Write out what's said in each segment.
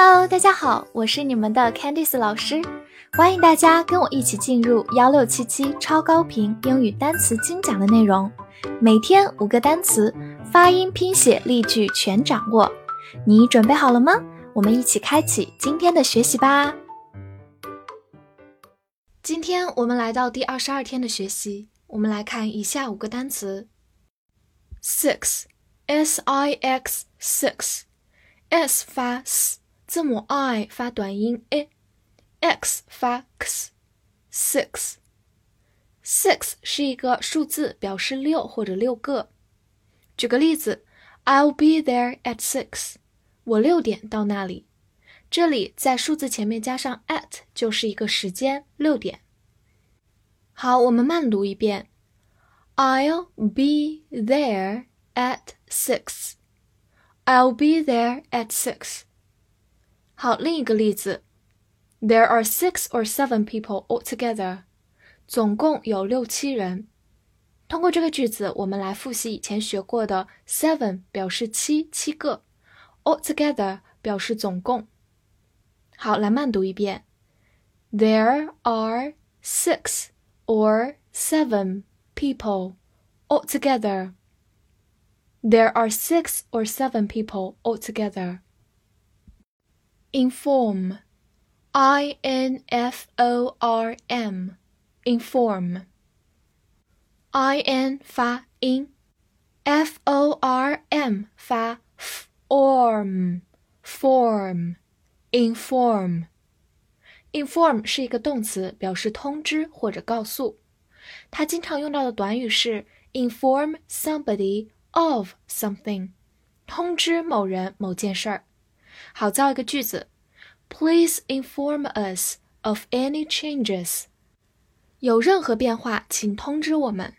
Hello，大家好，我是你们的 Candice 老师，欢迎大家跟我一起进入幺六七七超高频英语单词精讲的内容，每天五个单词，发音、拼写、例句全掌握。你准备好了吗？我们一起开启今天的学习吧。今天我们来到第二十二天的学习，我们来看以下五个单词：six，s i x six，s 发 s。字母 i 发短音 a，x 发 x，six，six 是一个数字，表示六或者六个。举个例子，I'll be there at six，我六点到那里。这里在数字前面加上 at 就是一个时间，六点。好，我们慢读一遍，I'll be there at six。I'll be there at six。好，另一个例子，There are six or seven people altogether，总共有六七人。通过这个句子，我们来复习以前学过的 seven 表示七，七个；altogether 表示总共。好，来慢读一遍，There are six or seven people altogether. There are six or seven people altogether. inform, i n f o r m, inform, i n 发 in，f o r m 发 form, form, inform, inform 是一个动词，表示通知或者告诉。它经常用到的短语是 inform somebody of something，通知某人某件事儿。 好，造一个句子：Please inform us of any changes。有任何变化，请通知我们。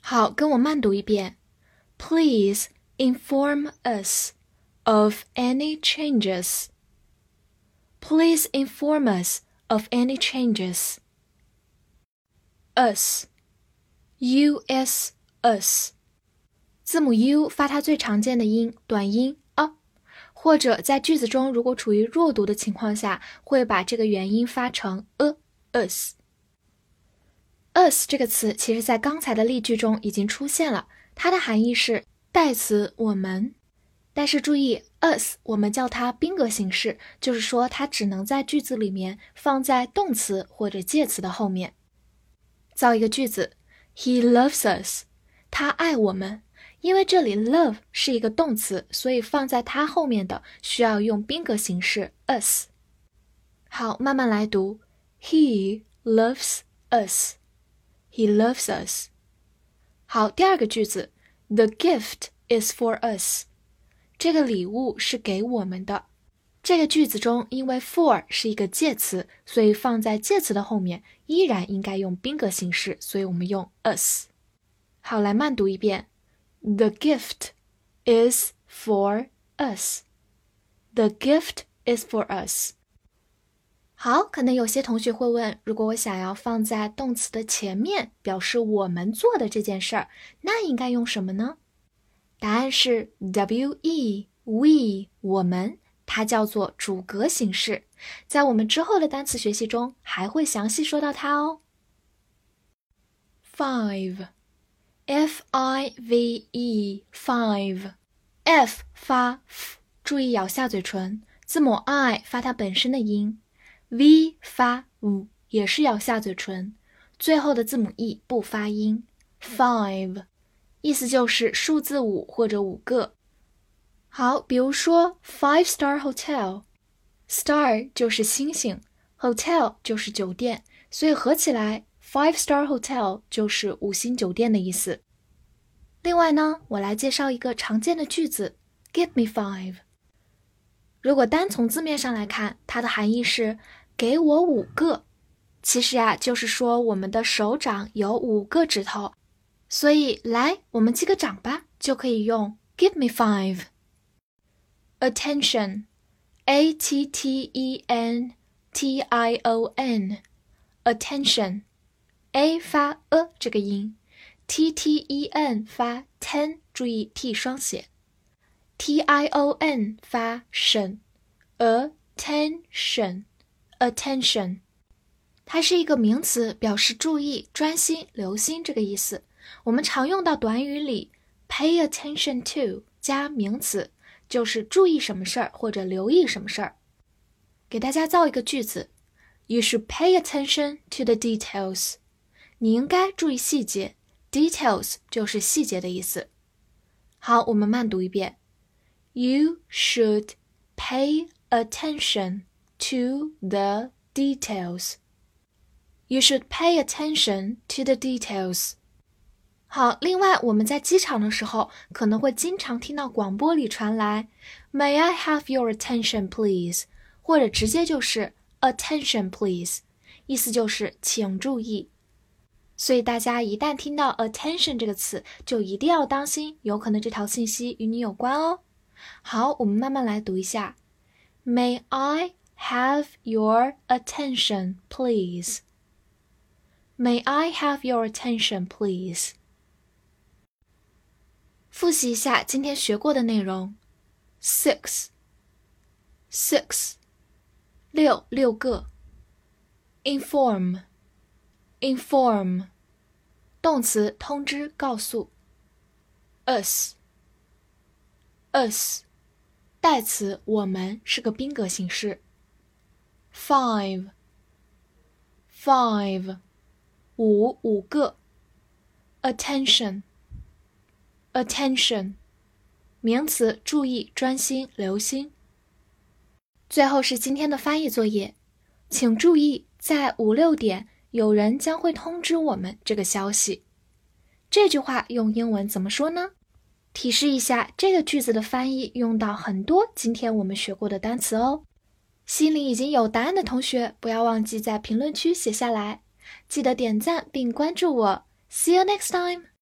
好，跟我慢读一遍：Please inform us of any changes. Please inform us of any changes. Us, U S us，字母 U 发它最常见的音，短音。 或者在句子中，如果处于弱读的情况下，会把这个元音发成 a us。us 这个词，其实在刚才的例句中已经出现了，它的含义是代词我们。但是注意，us 我们叫它宾格形式，就是说它只能在句子里面放在动词或者介词的后面。造一个句子：He loves us，他爱我们。因为这里 love 是一个动词，所以放在它后面的需要用宾格形式 us。好，慢慢来读。He loves us. He loves us. 好，第二个句子，The gift is for us. 这个礼物是给我们的。这个句子中，因为 for 是一个介词，所以放在介词的后面依然应该用宾格形式，所以我们用 us。好，来慢读一遍。The gift is for us. The gift is for us. 好，可能有些同学会问，如果我想要放在动词的前面，表示我们做的这件事儿，那应该用什么呢？答案是 we we 我们，它叫做主格形式，在我们之后的单词学习中还会详细说到它哦。Five。F i v e five，f 发 f，注意咬下嘴唇。字母 i 发它本身的音，v 发 v 也是咬下嘴唇。最后的字母 e 不发音。five，意思就是数字五或者五个。好，比如说 five star hotel，star 就是星星，hotel 就是酒店，所以合起来。Five star hotel 就是五星酒店的意思。另外呢，我来介绍一个常见的句子：Give me five。如果单从字面上来看，它的含义是给我五个。其实呀，就是说我们的手掌有五个指头，所以来，我们击个掌吧，就可以用 Give me five。Attention，A T T E N T I O N，Attention。A 发 a 这个音，t t e n 发 ten，注意 t 双写，t i o n 发 shen attention，attention，它是一个名词，表示注意、专心、留心这个意思。我们常用到短语里，pay attention to 加名词，就是注意什么事儿或者留意什么事儿。给大家造一个句子：You should pay attention to the details。你应该注意细节，details 就是细节的意思。好，我们慢读一遍：You should pay attention to the details. You should pay attention to the details. 好，另外我们在机场的时候，可能会经常听到广播里传来 “May I have your attention, please”，或者直接就是 “Attention, please”，意思就是请注意。 所以大家一旦听到 “attention” 这个词，就一定要当心，有可能这条信息与你有关哦。好，我们慢慢来读一下。May I have your attention, please? May I have your attention, please? 复习一下今天学过的内容。Six, six，六六个。Inform, inform，动词通知告诉。Us, us。代词我们是个宾格形式。Five，five，五五个。Attention，attention，名词注意、专心、留心。最后是今天的翻译作业，请注意，在五六点有人将会通知我们这个消息。这句话用英文怎么说呢？提示一下，这个句子的翻译用到很多今天我们学过的单词哦。心里已经有答案的同学，不要忘记在评论区写下来，记得点赞并关注我。See you next time.